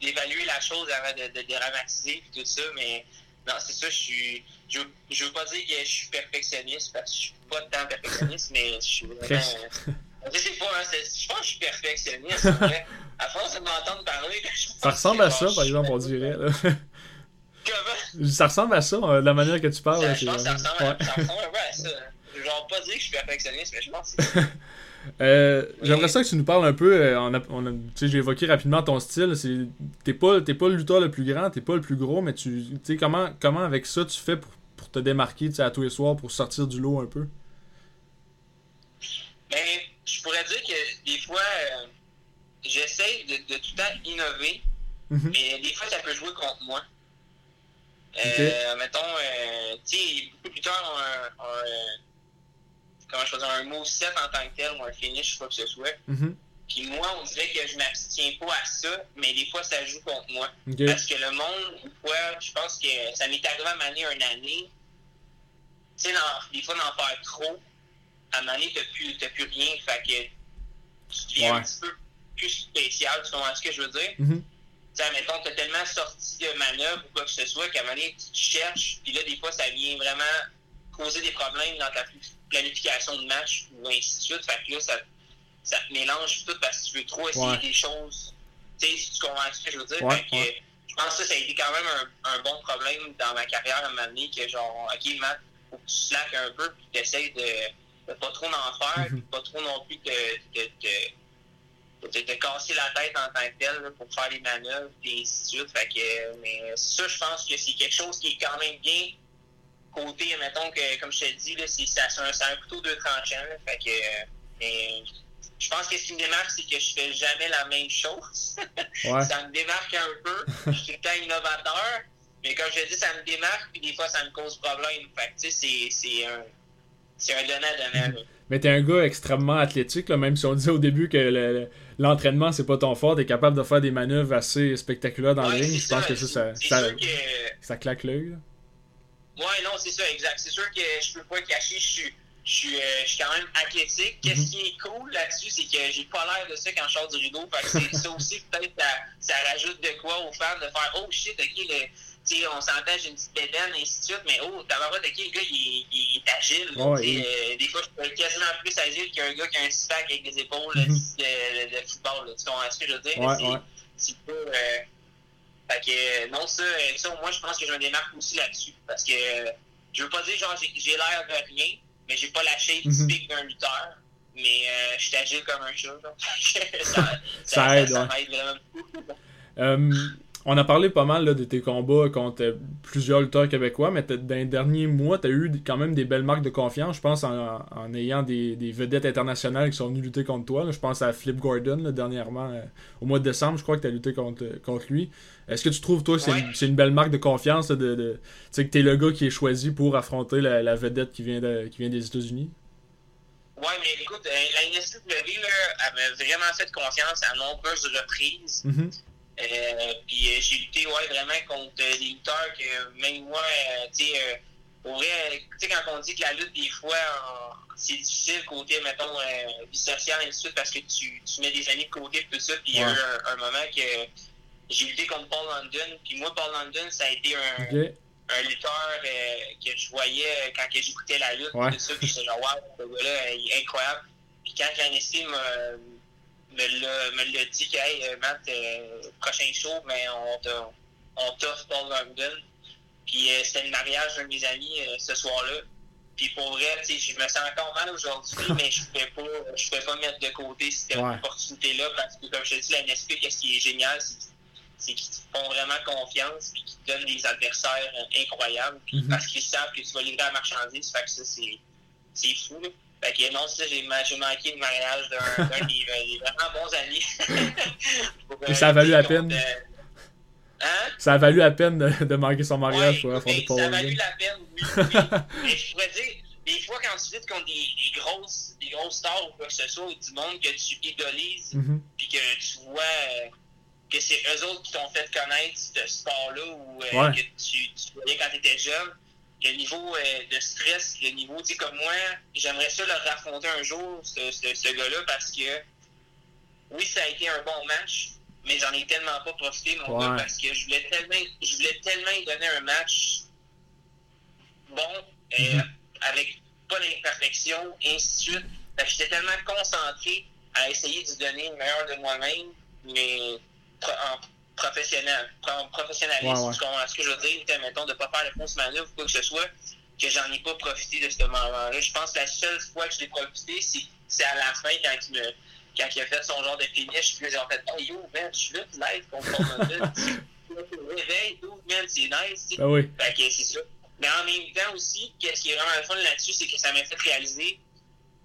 d'évaluer la chose avant de, de déramatiser, puis tout ça, mais non, c'est ça, je suis. Je, veux- je veux pas dire que je suis perfectionniste, parce que je suis pas tant perfectionniste, mais je suis vraiment. Presque. euh, je sais pas, hein, je pense que je suis perfectionniste. À force de m'entendre parler, je pense Ça ressemble à ça, par exemple, on dirait. là. Comment? ça ressemble à ça, euh, la manière que tu parles. Ça, je pense que ça ressemble, Ouais. ça ressemble un peu à ça. Genre pas dire que je suis perfectionniste, mais je pense que c'est ça. Euh, Oui. J'aimerais ça que tu nous parles un peu. euh, on a, on j'ai évoqué rapidement ton style. T'es pas, t'es pas le lutteur le plus grand, t'es pas le plus gros, mais tu, sais, comment, comment avec ça tu fais pour, pour te démarquer à tous les soirs, pour sortir du lot un peu? Je pourrais dire que des fois, euh, j'essaie de, de tout le temps innover, Mhm. mais des fois, ça peut jouer contre moi. Euh, Mettons, euh, tu sais, beaucoup plus tard, comment je dire, un moveset en tant que tel ou un finish, quoi que ce soit. Mhm. Puis moi, on dirait que je m'abstiens pas à ça, mais des fois, ça joue contre moi. Parce que le monde, une fois, je pense que ça m'est arrivé à m'année une année. Tu sais, des fois, d'en faire trop, à un moment donné, t'as plus, t'as plus rien. Fait que tu deviens Ouais. un petit peu plus spécial, tu comprends ce que je veux dire? Mhm. Tu sais, mettons, t'as tellement sorti de manœuvre ou quoi que ce soit qu'à un moment donné, tu te cherches, puis là, des fois, ça vient vraiment causer des problèmes dans ta pl- planification de match ou ainsi de suite. Fait que là, ça, ça te mélange tout parce que tu veux trop essayer Ouais. des choses. Tu sais, si tu comprends ce que je veux dire? Ouais, Fait que, ouais. je pense que ça, ça a été quand même un, un bon problème dans ma carrière à un moment donné que genre, ok, Matt, faut que tu slack un peu, puis tu essaies de, de pas trop en faire, Mhm. pas trop non plus te, te, te, te casser la tête en tant que tel là, pour faire les manœuvres, et ainsi de suite. Fait que, mais ça, je pense que c'est quelque chose qui est quand même bien côté, mettons que, comme je te dis, là, c'est, un, un couteau deux tranchants. là. fait que, mais je pense que ce qui me démarque, c'est que je fais jamais la même chose. Ouais. ça me démarque un peu. Je suis tout le temps innovateur. Mais comme je te dis, ça me démarque, puis des fois, ça me cause problème. Fait que, tu sais, c'est, c'est un, c'est un donnant-donnant. là. Mais t'es un gars extrêmement athlétique, là, même si on disait au début que le- le- l'entraînement c'est pas ton fort, t'es capable de faire des manœuvres assez spectaculaires dans Ouais, le ring. Je pense que ça, ça, C'est ça, sûr que. ça claque l'œil. Ouais, non, c'est ça, exact. C'est sûr que je peux pas cacher, je suis, je suis, euh, je suis quand même athlétique. Qu'est-ce Mhm. qui est cool là-dessus, c'est que j'ai pas l'air de ça quand je sors du rideau. Fait que c'est ça aussi, peut-être, ça, ça rajoute de quoi aux fans de faire Oh shit, ok, le, on s'entend, j'ai une petite bédaine, et ainsi de suite, mais oh, t'as ok, le gars, il, est- il est agile. il- euh, des fois, je peux être quasiment plus agile qu'un gars qui a un six-pack avec des épaules Mhm. de, de, de football. Là, tu comprends ce que je veux dire? Ouais, C'est- ouais. c'est pas. Euh, fait que, euh, non, ça, euh, ça, moi, je pense que je me démarque aussi là-dessus. Parce que, euh, je veux pas dire, genre, j'ai, l'air de rien, mais j'ai pas la shape Mhm. typique d'un lutteur. Mais euh, je suis agile comme un chat. ça, Ça aide, ça, ouais. m'aide vraiment beaucoup. Euh, on a parlé pas mal là, de tes combats contre euh, plusieurs lutteurs québécois, mais dans les derniers mois, tu as eu quand même des belles marques de confiance, je pense, en, en ayant des, des vedettes internationales qui sont venues lutter contre toi. là. Je pense à Flip Gordon là, dernièrement, euh, au mois de décembre, je crois que tu as lutté contre, contre lui. Est-ce que tu trouves, toi, que c'est Ouais. une, belle marque de confiance de, de, tu sais, que tu es le gars qui est choisi pour affronter la, la vedette qui vient, de- qui vient des États-Unis? Ouais, mais écoute, euh, la NSW, là, elle m'a vraiment fait confiance à nombreuses reprises. Mhm. Euh, puis euh, j'ai lutté ouais, vraiment contre des lutteurs que même moi, euh, tu sais, pour vrai, tu sais, quand on dit que la lutte, des fois, c'est difficile côté, mettons, vie sociale, et ainsi de suite, parce que tu, tu mets des amis de côté, tout ça, puis il y a eu un, un, moment que j'ai lutté contre Paul London, puis moi, Paul London, ça a été un, lutteur euh, que je voyais quand j'écoutais la lutte, Ouais. tout ça, puis j'étais genre, wow, ce gars-là, il est incroyable. Puis quand Janessi me, me l'a me l'a dit que, hey, euh, Matt, euh, prochain show, mais on on t'offre Paul London. Puis euh, c'était le mariage d'un de mes amis euh, ce soir-là. Puis pour vrai, tu sais, je me sens encore mal aujourd'hui, mais je pouvais pas, je pouvais pas mettre de côté cette Ouais. opportunité-là parce que, comme je te dis, la NSP, qu'est-ce qui est génial, c'est qu'ils te font vraiment confiance puis qu'ils te donnent des adversaires incroyables Mhm. parce qu'ils savent que tu vas livrer la marchandise. Fait que ça, c'est c'est fou. Là. Fait que non, ça, j'ai ma- j'ai manqué le mariage d'un des, euh, vraiment bons amis. Et ça a valu la peine. euh, Hein? Ça a valu la peine de, de manquer son mariage Ouais, pour ça a valu la peine, oui. mais je pourrais dire, des fois, quand tu luttes contre des, des grosses, des grosses stars ou quoi que ce soit, du monde que tu idolises, Mhm. puis que tu vois euh, que c'est eux autres qui t'ont fait connaître ce sport-là ou euh, Ouais. que tu, tu voyais quand tu étais jeune, le niveau euh, de stress, le niveau, tu sais, comme moi, j'aimerais ça le raffronter un jour, ce, ce, ce gars-là, parce que oui, ça a été un bon match, mais j'en ai tellement pas profité, mon Ouais. gars, parce que je voulais tellement, je voulais tellement lui donner un match bon, euh, Mhm. avec pas d'imperfection, et ainsi de suite. J'étais tellement concentré à essayer de donner le meilleur de moi-même, mais en professionnel, en professionnalisme, Ouais, ouais. tu comprends ce que je veux dire, mettons, de pas faire de fausses manœuvres ou quoi que ce soit, que j'en ai pas profité de ce moment-là. Je pense que la seule fois que je l'ai profité, c'est, à la fin, quand il, me, quand il a fait son genre de finish, puis j'ai en fait, hey yo, man, je suis là, live contre London. Réveille, dude, man, c'est nice. Ben oui. Fait que c'est ça. Mais en même temps aussi, qu'est-ce qui est vraiment le fun là-dessus, c'est que ça m'a fait réaliser,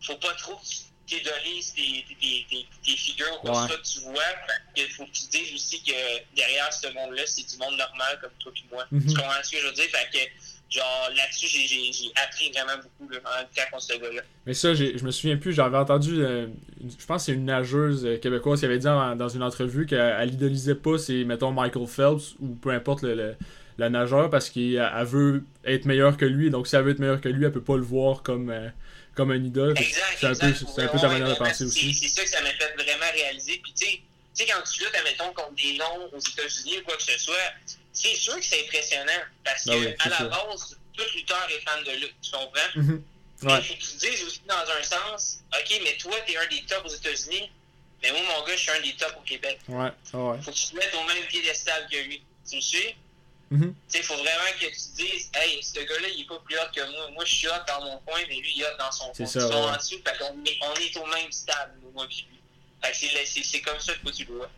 faut pas trop que tu t'idolises tes, tes, tes, tes, tes figures ou quoi Ouais. soit que tu vois. Il faut que tu dises aussi que derrière ce monde-là, c'est du monde normal comme toi et moi. Mhm. Tu comprends ce que je veux dire? Fait que, genre, là-dessus, j'ai, appris vraiment beaucoup là, en luttant contre ce gars-là. Mais ça, je me souviens plus, j'avais entendu, euh, je pense que c'est une nageuse euh, québécoise qui avait dit en- dans une entrevue qu'elle elle idolisait pas, c'est, mettons, Michael Phelps ou peu importe le, le- la nageur parce qu'elle elle veut être meilleure que lui. Donc si elle veut être meilleure que lui, elle peut pas le voir comme, euh, comme un idole. Que. C'est un peu, un ta Ouais, manière de penser aussi. C'est ça que ça m'a fait vraiment réaliser. Puis, tu sais, tu sais, quand tu luttes, admettons, contre des noms aux États-Unis ou quoi que ce soit, c'est sûr que c'est impressionnant. Parce que, Ben oui, à la base, tout lutteur est fan de lutte. Tu comprends? Ouais. il faut que tu te dises aussi dans un sens, OK, mais toi, t'es un des tops aux États-Unis, mais moi, mon gars, je suis un des tops au Québec. Ouais, ouais. Faut que tu te mettes au même piédestal que lui. Tu me suis? Mhm. Sais, faut vraiment que tu dises, hey, ce gars-là, il est pas plus hot que moi. Moi, je suis hot dans mon coin, mais lui, il est hot dans son C'est coin. ça, Ils sont ouais. en dessous, fait qu'on est, on est au même stade, moi et lui. C'est- comme ça que tu le vois.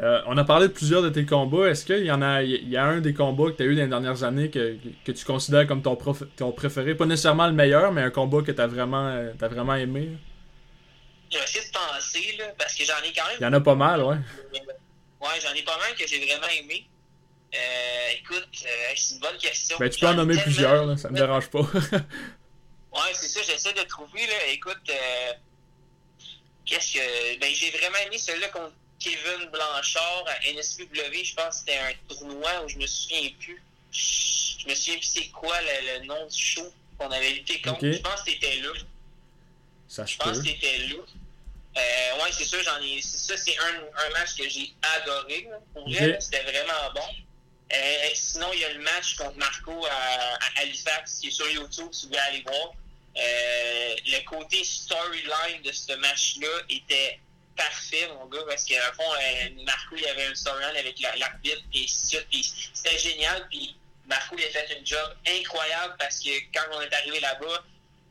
Euh, on a parlé de plusieurs de tes combats. Est-ce qu'il y en a, il y a un des combats que tu as eu dans les dernières années que, que tu considères comme ton, prof- ton préféré? Pas nécessairement le meilleur, mais un combat que tu as vraiment, euh, t'as vraiment aimé J'ai essayé de penser, là, parce que j'en ai quand même. Il y en a pas mal, ouais. Ouais, j'en ai pas mal que j'ai vraiment aimé. Euh, écoute, euh, c'est une bonne question. Ben, tu peux en nommer plusieurs, là, ça me dérange pas. Ouais, c'est ça, j'essaie de trouver, là. Écoute, euh, qu'est-ce que. Ben, j'ai vraiment aimé celui-là contre Kevin Blanchard à NSPW. Je pense que c'était un tournoi où je me souviens plus. Je me souviens plus c'est quoi le, le nom du show qu'on avait lutté contre. Je pense que c'était là. Ça Je pense peut. que c'était là. Euh, ouais, c'est ça, j'en ai. C'est ça, c'est un, un match que j'ai adoré. là. Pour vrai, Ok. là, c'était vraiment bon. Euh, sinon, il y a le match contre Marco à, Halifax qui est sur YouTube, si vous voulez aller voir. Euh, le côté storyline de ce match-là était parfait, mon gars, parce qu'à fond, euh, Marco, il avait un storyline avec la- l'arbitre, et ça, puis c'était génial, puis Marco, il a fait un job incroyable parce que quand on est arrivé là-bas,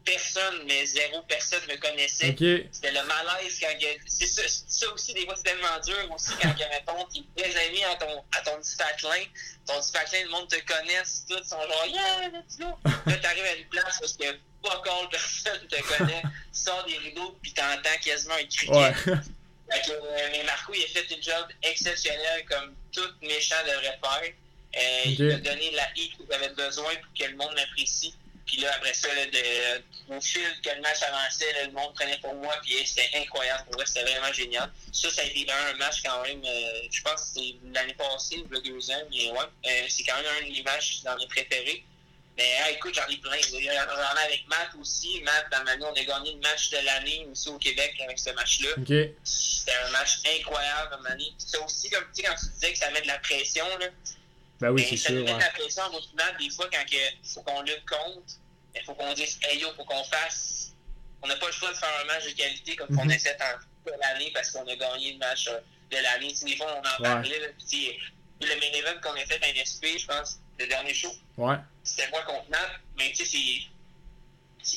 personne, mais zéro personne me connaissait. C'était le malaise quand il y a- C'est ça, ça aussi, des fois, c'est tellement dur aussi quand, il mettons, t'es très ami à ton, à ton petit patelin. Ton petit patelin, le monde te connaisse, tout, ils sont genre, yeah, let's go. Là, t'arrives à une place parce que pas encore personne te connaît. Tu sors des rideaux, puis t'entends quasiment un criquet. Ouais. Fait que, euh, mais Marco, il a fait un job exceptionnel comme tout méchant devrait faire. Euh, Il Ok. a donné la hit qu'il avait besoin pour que le monde l'apprécie. Puis là, après ça, là, de, au fil que le match avançait, là, le monde prenait pour moi. Puis c'était incroyable. Pour vrai, c'était vraiment génial. Ça, ça a été un match quand même. euh, je pense que c'est l'année passée, il y a deux ans. Mais ouais, euh, c'est quand même un des matchs dans mes préférés. Mais ah, écoute, j'en ai plein. J'en ai avec Matt aussi. Matt, dans l'année, on a gagné le match de l'année aussi au Québec avec ce match-là. C'était un match incroyable année. C'est aussi comme tu sais, quand tu disais que ça met de la pression. Là, Ben oui, c'est ça sûr. nous met ouais. la pression au final, des fois, quand il faut qu'on lutte contre, il faut qu'on dise Hey yo, faut qu'on fasse. On n'a pas le choix de faire un match de qualité comme on Mhm. a fait en l'année parce qu'on a gagné le match euh, de l'année. Des fois, on en parlait. là, tu sais, le main event qu'on a fait à NSP, je pense, le dernier show, Ouais. c'était moi contre Nat, mais tu sais, c'est.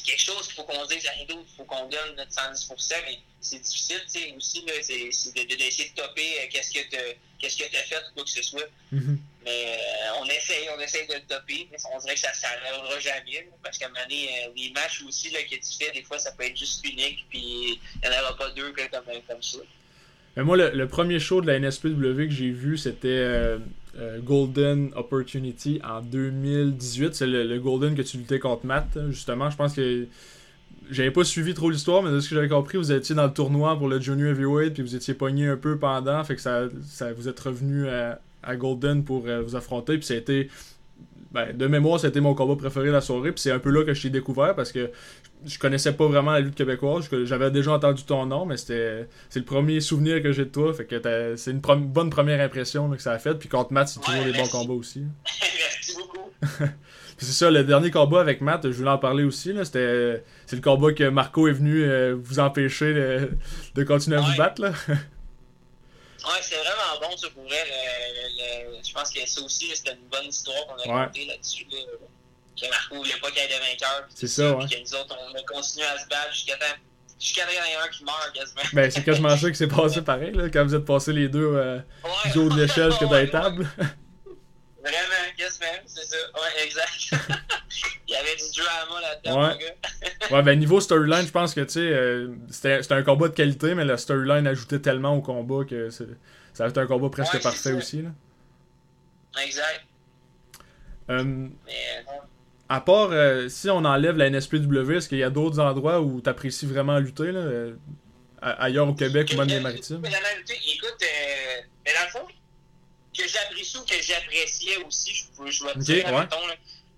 Quelque chose qu'il faut qu'on se dise rien d'autre, il faut qu'on donne notre 110%, mais c'est difficile, tu sais, aussi, c'est c'est de- de- d'essayer de, topper euh, qu'est-ce que tu que as fait, ou quoi que ce soit. Mhm. Mais euh, on essaye, on essaye de le topper, mais on dirait que ça ne s'arrêtera jamais. parce qu'à un moment donné, euh, les matchs aussi là, que tu des fois, ça peut être juste unique, puis il n'y en aura pas deux comme, comme ça. Mais moi, le, premier show de la NSPW que j'ai vu, c'était euh, euh, Golden Opportunity en 2018. C'est le, le Golden que tu luttais contre Matt, hein, justement. Je pense que j'avais pas suivi trop l'histoire, mais de ce que j'avais compris, vous étiez dans le tournoi pour le Junior Heavyweight, puis vous étiez pogné un peu pendant, fait que ça, ça vous êtes revenu à, à Golden pour euh, vous affronter, puis ça a été. Ben, de mémoire, c'était mon combat préféré de la soirée, puis c'est un peu là que je t'ai découvert parce que je connaissais pas vraiment la lutte québécoise. J'avais déjà entendu ton nom, mais c'était c'est le premier souvenir que j'ai de toi. Fait que c'est une bonne première impression là, que ça a fait. Puis contre Matt, c'est toujours Ouais, des bons combats aussi. Merci beaucoup. C'est ça, le dernier combat avec Matt, je voulais en parler aussi. C'était c'est le combat que Marco est venu euh, vous empêcher de, de continuer à vous battre. Là. Ouais, c'est vraiment bon, ça, pour vrai. Le- le- je pense que ça aussi, c'était une bonne histoire qu'on a Ouais. racontée là-dessus. Là, que Marco voulait pas qu'il y ait de vainqueur. C'est ça, ouais. Puis que nous autres, on a continué à se battre jusqu'à temps. Jusqu'à qu'il y en ait un qui meurt quasiment. Ben, c'est quasiment ça qui s'est passé pareil, là, quand vous êtes passés les deux euh, Ouais. du haut de l'échelle jusqu'à dans Ouais, les tables. Vraiment, quasiment, c'est ça. Ouais, exact. Il y avait du drama là-dedans, mon gars. Ouais, ben niveau storyline, je pense que tu sais, euh, c'était un combat de qualité, mais la storyline ajoutait tellement au combat que ça a été un combat presque Ouais, parfait ça. aussi. Là. Exact. Euh, Mais euh, non. à part euh, si on enlève la NSPW, est-ce qu'il y a d'autres endroits où tu apprécies vraiment lutter là, euh, ailleurs au Québec ou même les maritimes? Mais. Écoute, euh, mais dans le fond, que j'apprécie ou que j'appréciais aussi, je, peux- je vais te Ok, dire, ouais. mettons, là,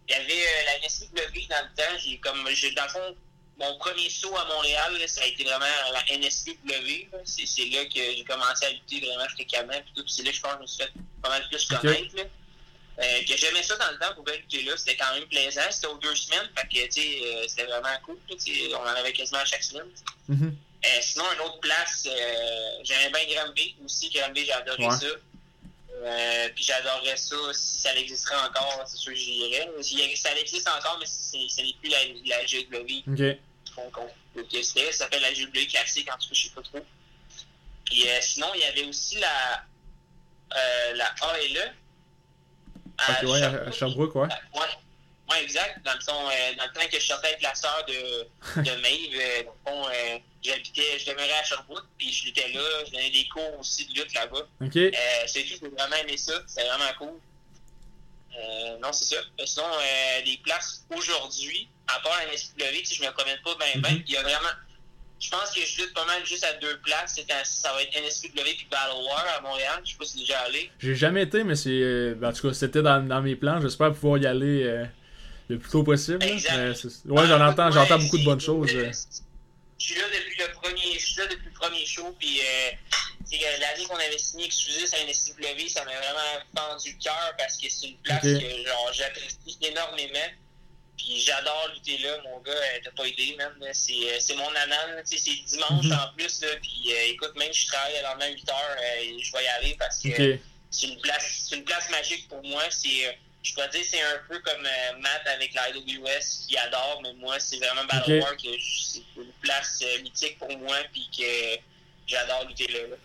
il y avait euh, la NSPW dans le temps, j'ai comme, j'ai, dans le fond, mon premier saut à Montréal, là, ça a été vraiment la NSPW. là. C'est, c'est là que j'ai commencé à lutter vraiment fréquemment, puis tout, puis c'est là que je pense que je me suis fait pas mal plus connaître. là. Euh, que j'aimais ça dans le temps pour bien lutter là, c'était quand même plaisant, c'était aux deux semaines, fait que, tu sais, euh, c'était vraiment cool, on en avait quasiment à chaque semaine. Mhm. Euh, sinon, une autre place, euh, j'aimais bien Granby aussi. Granby, j'ai adoré Ouais. ça. Euh, puis j'adorerais ça si ça existerait encore, c'est sûr que j'irais. Ça existe encore, mais c'est- ce n'est plus la, la GW Ok. qu'on c'était. Ça s'appelle la GW classique, en tout cas, je sais pas trop. Puis euh, sinon, il y avait aussi la, euh, la ALE. à ouais, à, à Sherbrooke, ouais. Ouais. Ouais, exact. Dans le, fond, euh, dans le temps que je sortais avec la sœur de, de Maeve, euh, euh, j'habitais, je demeurais à Sherbrooke, puis je luttais là, je donnais des cours aussi de lutte là-bas. C'est tout, j'ai vraiment aimé ça, c'est vraiment cool. Non, c'est ça. Sinon, les places aujourd'hui, à part NSW, si je me promène pas ben, Mhm. il y a vraiment. Je pense que je lutte pas mal juste à deux places. C'est un- ça va être NSW puis Battle War à Montréal. Je sais pas si c'est déjà allé. J'ai jamais été, mais c'est. en tout cas, c'était dans, dans mes plans. J'espère pouvoir y aller le plus tôt possible. là. Mais ouais, j'en entends, j'entends beaucoup de bonnes choses. euh. Je suis là depuis le premier, je suis là depuis le premier show, puis euh, euh, l'année qu'on avait signé exclusif à NSW, ça m'a vraiment fendu le cœur parce que c'est une place que genre j'apprécie énormément. Puis j'adore lutter là, mon gars, euh, t'as pas idée, là. C'est, mon anan, tu sais, c'est dimanche Mhm. en plus, là, puis euh, écoute, même si je travaille le lendemain à 8 heures, euh, je vais y aller parce que c'est une place c'est une place magique pour moi c'est je pourrais dire c'est un peu comme euh, Matt avec la IWS qui adore mais moi c'est vraiment Battle Ok. War que c'est une place euh, mythique pour moi puis que j'adore lutter là.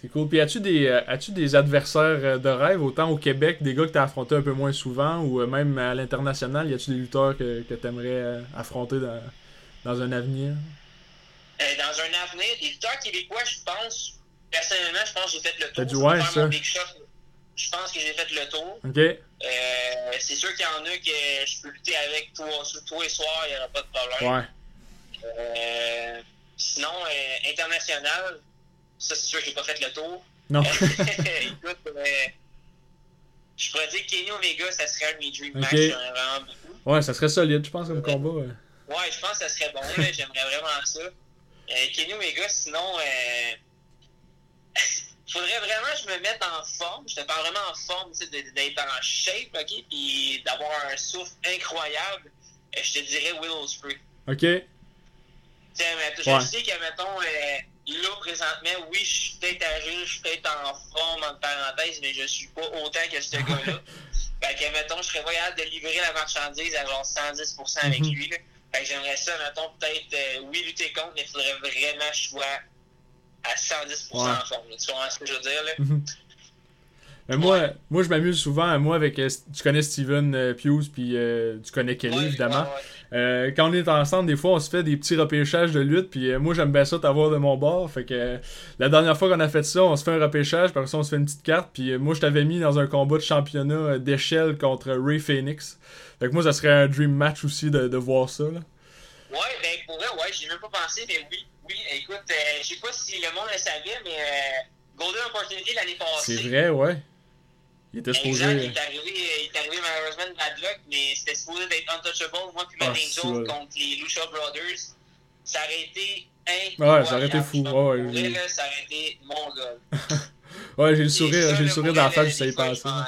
C'est cool. Puis as-tu des, euh, as-tu des adversaires de rêve, autant au Québec, des gars que t'as affronté un peu moins souvent, ou même à l'international, y a-tu des lutteurs que, que t'aimerais euh, affronter dans, dans un avenir? Euh, dans un avenir les lutteurs québécois je pense personnellement je pense que j'ai fait le tour Je ouais, faire ça. mon big shot. Je pense que j'ai fait le tour Ok. Euh, c'est sûr qu'il y en a que je peux lutter avec toi, tous les soirs il n'y aura pas de problème Ouais. Euh, sinon, euh, international, ça c'est sûr que j'ai pas fait le tour. Non. Écoute, je pourrais dire que Kenny Omega, ça serait un de mes dream match. Vraiment beaucoup Ouais, ça serait solide, je pense, comme combat. Ouais, ouais je pense que ça serait bon. J'aimerais vraiment ça. Kenny Omega, sinon, faudrait vraiment que je me mette en forme. Je pas vraiment en forme, d'être en shape, ok? Puis d'avoir un souffle incroyable. Je te dirais Willow Spray. Ok. Tiens, mais je sais que, mettons, euh, là, présentement, oui, je suis peut-être âgé, je suis peut-être en forme, en parenthèse, mais je suis pas autant que ce gars-là. fait que, mettons, je serais voyable de livrer la marchandise à genre 110% avec mhm. lui, là. Fait que j'aimerais ça, mettons, peut-être, euh, oui, lutter contre, mais il faudrait vraiment que je sois à 110% en forme. Tu vois ce que je veux dire, là? Mhm. Mais moi, moi, je m'amuse souvent, moi, avec. Euh, tu connais Steven euh, Pius, puis tu connais Kelly, évidemment. quand on est ensemble, des fois, on se fait des petits repêchages de lutte, puis moi, j'aime bien ça t'avoir de mon bord. Fait que la dernière fois qu'on a fait ça, on se fait un repêchage, par ça, on se fait une petite carte, puis moi, je t'avais mis dans un combat de championnat d'échelle contre Ray Phoenix. Fait que moi, ça serait un dream match aussi de, de voir ça. Là. Ouais, ben pour vrai, ouais, j'ai même pas pensé, mais oui, oui, écoute, euh, je sais pas si le monde le savait, mais euh, Golden Opportunity l'année passée. C'est vrai, ouais. Il était supposé. Exact, il est arrivé, il est arrivé malheureusement de bad luck, mais c'était supposé d'être untouchable, moi puis Matt ah, Angel contre les Lucha Brothers. Ça aurait été incroyable. Ouais, ça aurait été fou. Ouais, ouais, là, ça aurait été mon gars. Ouais, j'ai le sourire, j'ai le sourire dans la face, je savais pas ça.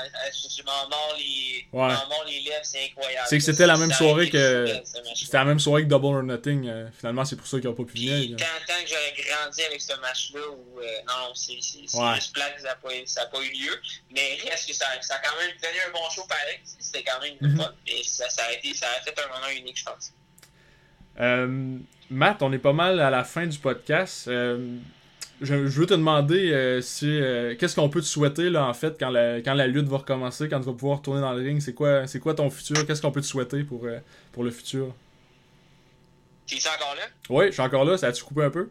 Je m'en mords les, ouais. les lèvres, c'est incroyable. C'est que c'était la même soirée que. C'était la même soirée que Double or Nothing. Euh, finalement, c'est pour ça qu'ils n'ont pas pu venir. Tant, que j'aurais grandi avec ce match-là, où euh, non, c'est ouais. juste plate que ça n'a pas, eu lieu. Mais reste que ça, a quand même donné un bon show pareil. C'était quand même une mm -hmm. Et ça, ça, a été, ça a fait un moment unique, je pense. Euh, Matt, on est pas mal à la fin du podcast. Euh, je, veux te demander euh, si euh, qu'est-ce qu'on peut te souhaiter là en fait quand la, quand la lutte va recommencer, quand tu vas pouvoir retourner dans le ring, c'est quoi c'est quoi ton futur, qu'est-ce qu'on peut te souhaiter pour, euh, pour le futur? Tu es encore là? Oui, je suis encore là, ça a-tu coupé un peu?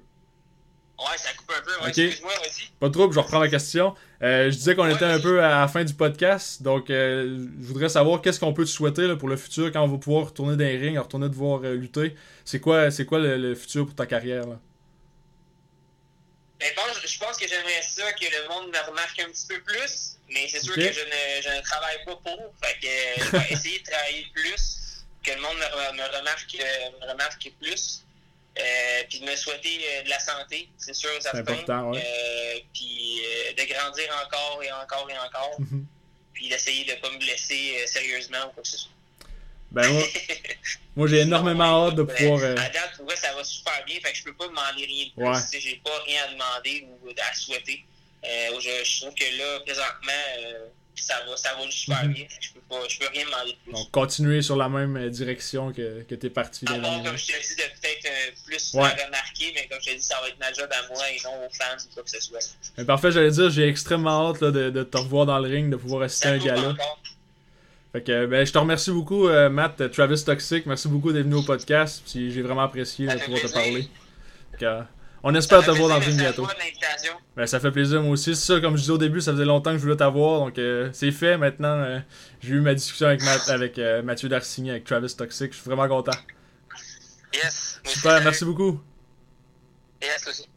Ouais, ça coupe un peu, ouais, excuse-moi, vas-y. Pas de trouble, je reprends la question. je disais qu'on était un peu à la fin du podcast, donc je voudrais savoir qu'est-ce qu'on peut te souhaiter là, pour le futur quand on va pouvoir retourner dans les rings, retourner devoir lutter. C'est quoi, c'est quoi le, le, futur pour ta carrière là? Ben, je pense que j'aimerais ça que le monde me remarque un petit peu plus, mais c'est sûr que je ne, je ne, travaille pas pour. Fait que je vais essayer de travailler plus, que le monde me, me remarque, me remarque plus. Euh, puis de me souhaiter euh, de la santé, c'est sûr, ça important, ouais. euh, Puis euh, de grandir encore et encore et encore. Mm-hmm. Puis d'essayer de ne pas me blesser euh, sérieusement ou quoi que ce soit. Ben moi, moi j'ai énormément hâte de pouvoir. Euh... À date, pour ça va super bien, fait que je peux pas demander rien de plus. Ouais. J'ai pas rien à demander ou à souhaiter. Euh, je, je, trouve que là, présentement, euh, ça va, ça va super mm -hmm. bien. Je peux, pas, je peux rien demander de plus. Donc, continuer sur la même euh, direction que, que tu es parti. Part, comme je te dis, de peut-être euh, plus ouais. remarquer, mais comme je te dis, ça va être ma job à moi et non aux fans ou quoi que ce soit. Mais parfait, j'allais dire, j'ai extrêmement hâte là, de, de, te revoir dans le ring, de pouvoir assister à un gala. Fait que, ben, je te remercie beaucoup, euh, Matt, euh, Travis Toxic. Merci beaucoup d'être venu au podcast. J'ai vraiment apprécié de pouvoir te parler. Que, euh, on espère te voir dans une bientôt. Ben, ça fait plaisir, moi aussi. C'est ça, comme je disais au début, ça faisait longtemps que je voulais t'avoir. Donc, euh, c'est fait. Maintenant, euh, j'ai eu ma discussion avec, Matt, avec euh, Mathieu Darcigny, avec Travis Toxic. Je suis vraiment content. Yes. Super, merci beaucoup. Yes, aussi.